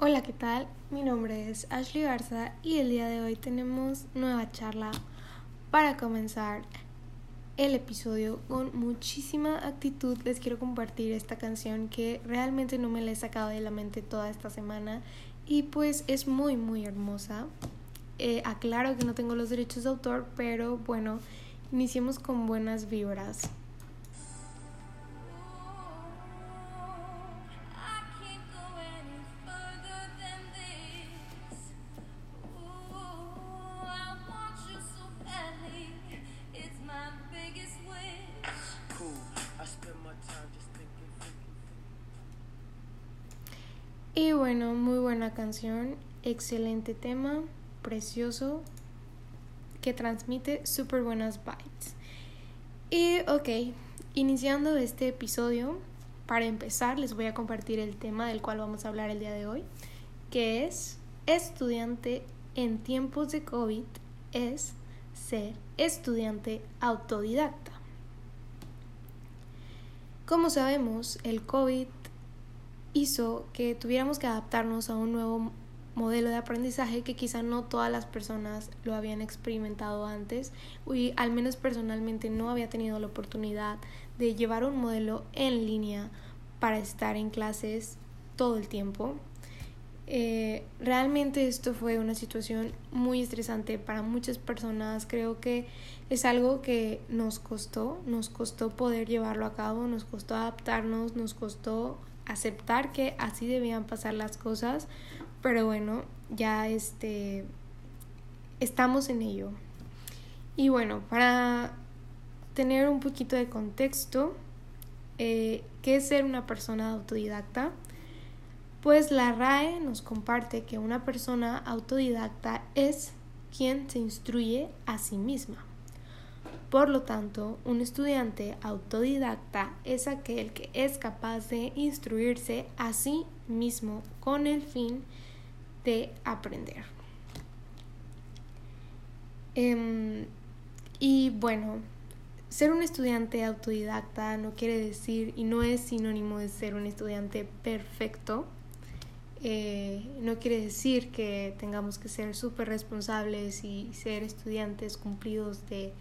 Hola, ¿qué tal? Mi nombre es Ashley Garza y el día de hoy tenemos nueva charla para comenzar el episodio con muchísima actitud. Les quiero compartir esta canción que realmente no me la he sacado de la mente toda esta semana y pues es muy muy hermosa. Eh, aclaro que no tengo los derechos de autor, pero bueno, iniciemos con buenas vibras. Y bueno, muy buena canción, excelente tema, precioso, que transmite súper buenas vibes. Y ok, iniciando este episodio, para empezar les voy a compartir el tema del cual vamos a hablar el día de hoy, que es estudiante en tiempos de COVID es ser estudiante autodidacta. Como sabemos, el COVID hizo que tuviéramos que adaptarnos a un nuevo modelo de aprendizaje que quizá no todas las personas lo habían experimentado antes y al menos personalmente no había tenido la oportunidad de llevar un modelo en línea para estar en clases todo el tiempo. Eh, realmente esto fue una situación muy estresante para muchas personas. Creo que es algo que nos costó, nos costó poder llevarlo a cabo, nos costó adaptarnos, nos costó aceptar que así debían pasar las cosas, pero bueno, ya este estamos en ello. Y bueno, para tener un poquito de contexto, eh, ¿qué es ser una persona autodidacta? Pues la RAE nos comparte que una persona autodidacta es quien se instruye a sí misma. Por lo tanto, un estudiante autodidacta es aquel que es capaz de instruirse a sí mismo con el fin de aprender. Em, y bueno, ser un estudiante autodidacta no quiere decir y no es sinónimo de ser un estudiante perfecto. Eh, no quiere decir que tengamos que ser súper responsables y ser estudiantes cumplidos de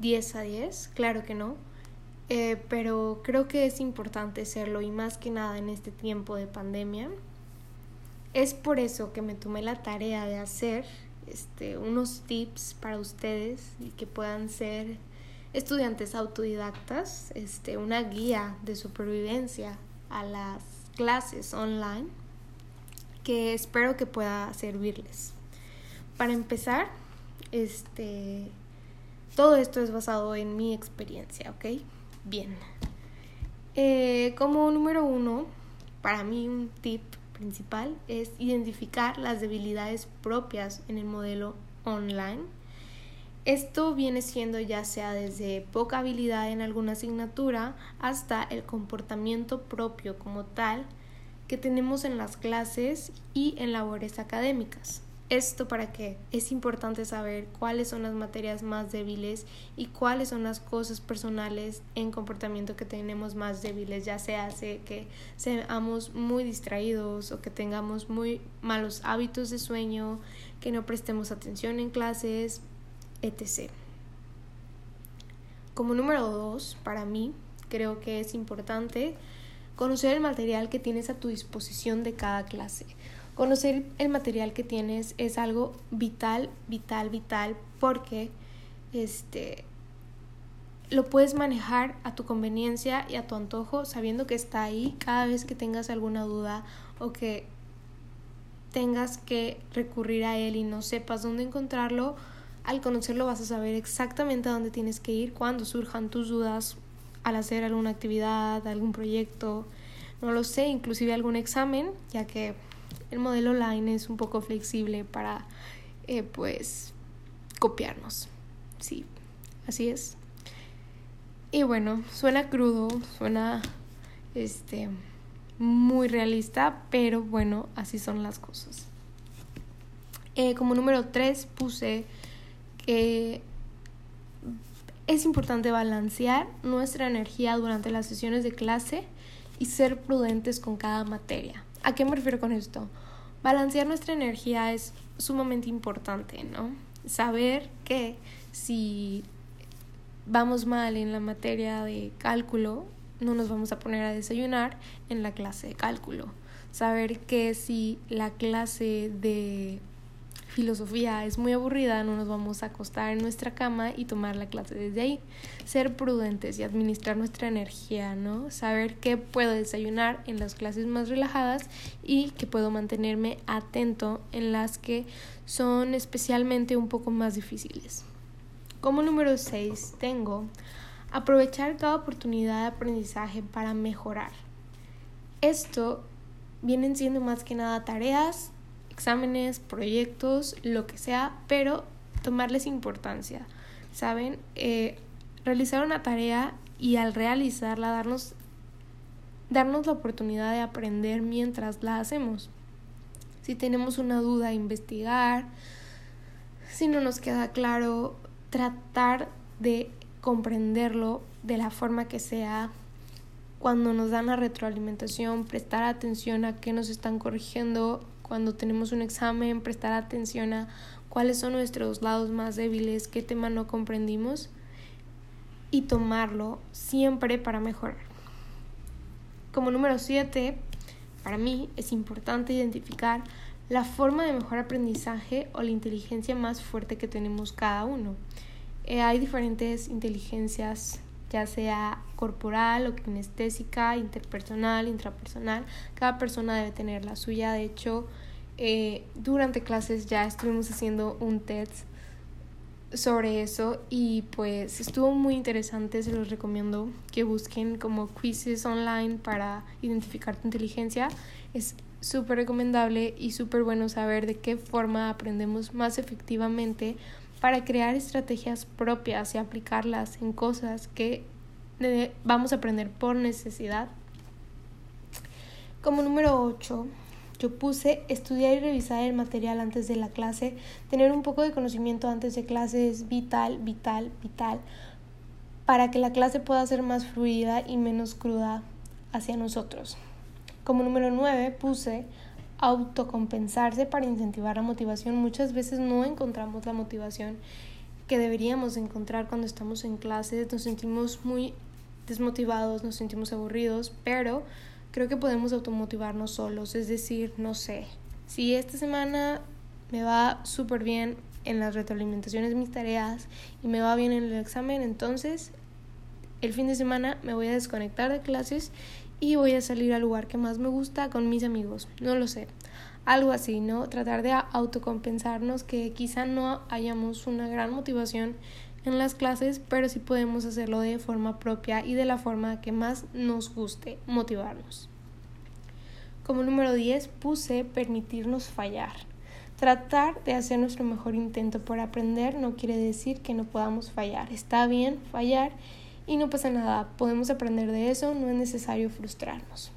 10 a 10, claro que no, eh, pero creo que es importante serlo y más que nada en este tiempo de pandemia. Es por eso que me tomé la tarea de hacer este, unos tips para ustedes y que puedan ser estudiantes autodidactas, este, una guía de supervivencia a las clases online que espero que pueda servirles. Para empezar, este, todo esto es basado en mi experiencia, ¿ok? Bien. Eh, como número uno, para mí un tip principal es identificar las debilidades propias en el modelo online. Esto viene siendo ya sea desde poca habilidad en alguna asignatura hasta el comportamiento propio como tal que tenemos en las clases y en labores académicas. ¿Esto para qué? Es importante saber cuáles son las materias más débiles y cuáles son las cosas personales en comportamiento que tenemos más débiles, ya sea que seamos muy distraídos o que tengamos muy malos hábitos de sueño, que no prestemos atención en clases, etc. Como número dos, para mí, creo que es importante conocer el material que tienes a tu disposición de cada clase. Conocer el material que tienes es algo vital, vital, vital, porque este lo puedes manejar a tu conveniencia y a tu antojo, sabiendo que está ahí. Cada vez que tengas alguna duda o que tengas que recurrir a él y no sepas dónde encontrarlo, al conocerlo vas a saber exactamente a dónde tienes que ir cuando surjan tus dudas al hacer alguna actividad, algún proyecto, no lo sé, inclusive algún examen, ya que el modelo Line es un poco flexible para, eh, pues, copiarnos. Sí, así es. Y bueno, suena crudo, suena, este, muy realista, pero bueno, así son las cosas. Eh, como número 3 puse que es importante balancear nuestra energía durante las sesiones de clase y ser prudentes con cada materia. ¿A qué me refiero con esto? balancear nuestra energía es sumamente importante, ¿no? Saber que si vamos mal en la materia de cálculo, no nos vamos a poner a desayunar en la clase de cálculo. Saber que si la clase de filosofía es muy aburrida, no nos vamos a acostar en nuestra cama y tomar la clase desde ahí. Ser prudentes y administrar nuestra energía, ¿no? Saber que puedo desayunar en las clases más relajadas y que puedo mantenerme atento en las que son especialmente un poco más difíciles. Como número 6 tengo aprovechar cada oportunidad de aprendizaje para mejorar. Esto vienen siendo más que nada tareas, exámenes, proyectos, lo que sea, pero tomarles importancia. ¿Saben? Eh, realizar una tarea y al realizarla darnos, darnos la oportunidad de aprender mientras la hacemos. Si tenemos una duda, investigar. Si no nos queda claro, tratar de comprenderlo de la forma que sea. Cuando nos dan la retroalimentación, prestar atención a qué nos están corrigiendo. Cuando tenemos un examen, prestar atención a cuáles son nuestros lados más débiles, qué tema no comprendimos y tomarlo siempre para mejorar. Como número 7, para mí es importante identificar la forma de mejor aprendizaje o la inteligencia más fuerte que tenemos cada uno. Eh, hay diferentes inteligencias, ya sea corporal o kinestésica, interpersonal, intrapersonal. Cada persona debe tener la suya. De hecho, eh, durante clases ya estuvimos haciendo un test sobre eso y pues estuvo muy interesante, se los recomiendo que busquen como quizzes online para identificar tu inteligencia. Es súper recomendable y súper bueno saber de qué forma aprendemos más efectivamente para crear estrategias propias y aplicarlas en cosas que vamos a aprender por necesidad. Como número 8, yo puse estudiar y revisar el material antes de la clase. Tener un poco de conocimiento antes de clase es vital, vital, vital para que la clase pueda ser más fluida y menos cruda hacia nosotros. Como número 9 puse autocompensarse para incentivar la motivación. Muchas veces no encontramos la motivación que deberíamos encontrar cuando estamos en clases, nos sentimos muy desmotivados, nos sentimos aburridos, pero creo que podemos automotivarnos solos, es decir, no sé, si esta semana me va súper bien en las retroalimentaciones de mis tareas y me va bien en el examen, entonces el fin de semana me voy a desconectar de clases y voy a salir al lugar que más me gusta con mis amigos. No lo sé. Algo así, ¿no? Tratar de autocompensarnos que quizá no hayamos una gran motivación en las clases, pero sí podemos hacerlo de forma propia y de la forma que más nos guste motivarnos. Como número 10 puse permitirnos fallar. Tratar de hacer nuestro mejor intento por aprender no quiere decir que no podamos fallar. Está bien fallar y no pasa nada, podemos aprender de eso, no es necesario frustrarnos.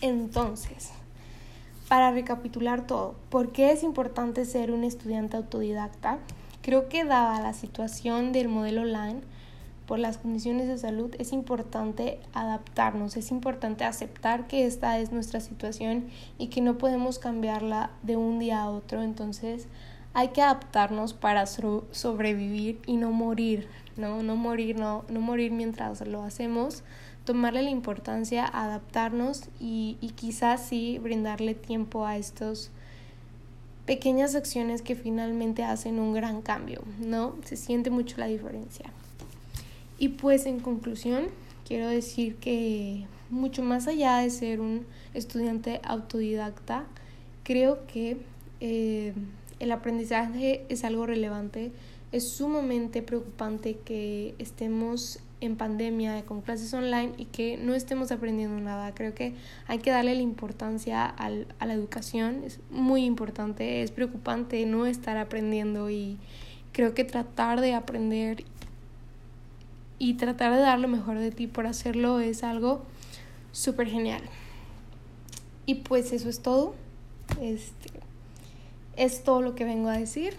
Entonces, para recapitular todo, ¿por qué es importante ser un estudiante autodidacta? Creo que dada la situación del modelo online, por las condiciones de salud, es importante adaptarnos, es importante aceptar que esta es nuestra situación y que no podemos cambiarla de un día a otro. Entonces, hay que adaptarnos para sobrevivir y no morir, ¿no? No morir, no, no morir mientras lo hacemos, tomarle la importancia, adaptarnos y, y quizás sí brindarle tiempo a estos pequeñas acciones que finalmente hacen un gran cambio, ¿no? Se siente mucho la diferencia. Y pues en conclusión, quiero decir que mucho más allá de ser un estudiante autodidacta, creo que eh, el aprendizaje es algo relevante. Es sumamente preocupante que estemos en pandemia con clases online y que no estemos aprendiendo nada. Creo que hay que darle la importancia al, a la educación. Es muy importante, es preocupante no estar aprendiendo y creo que tratar de aprender y tratar de dar lo mejor de ti por hacerlo es algo súper genial. Y pues eso es todo. Este, es todo lo que vengo a decir.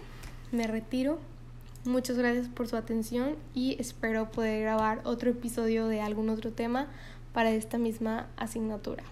Me retiro. Muchas gracias por su atención y espero poder grabar otro episodio de algún otro tema para esta misma asignatura.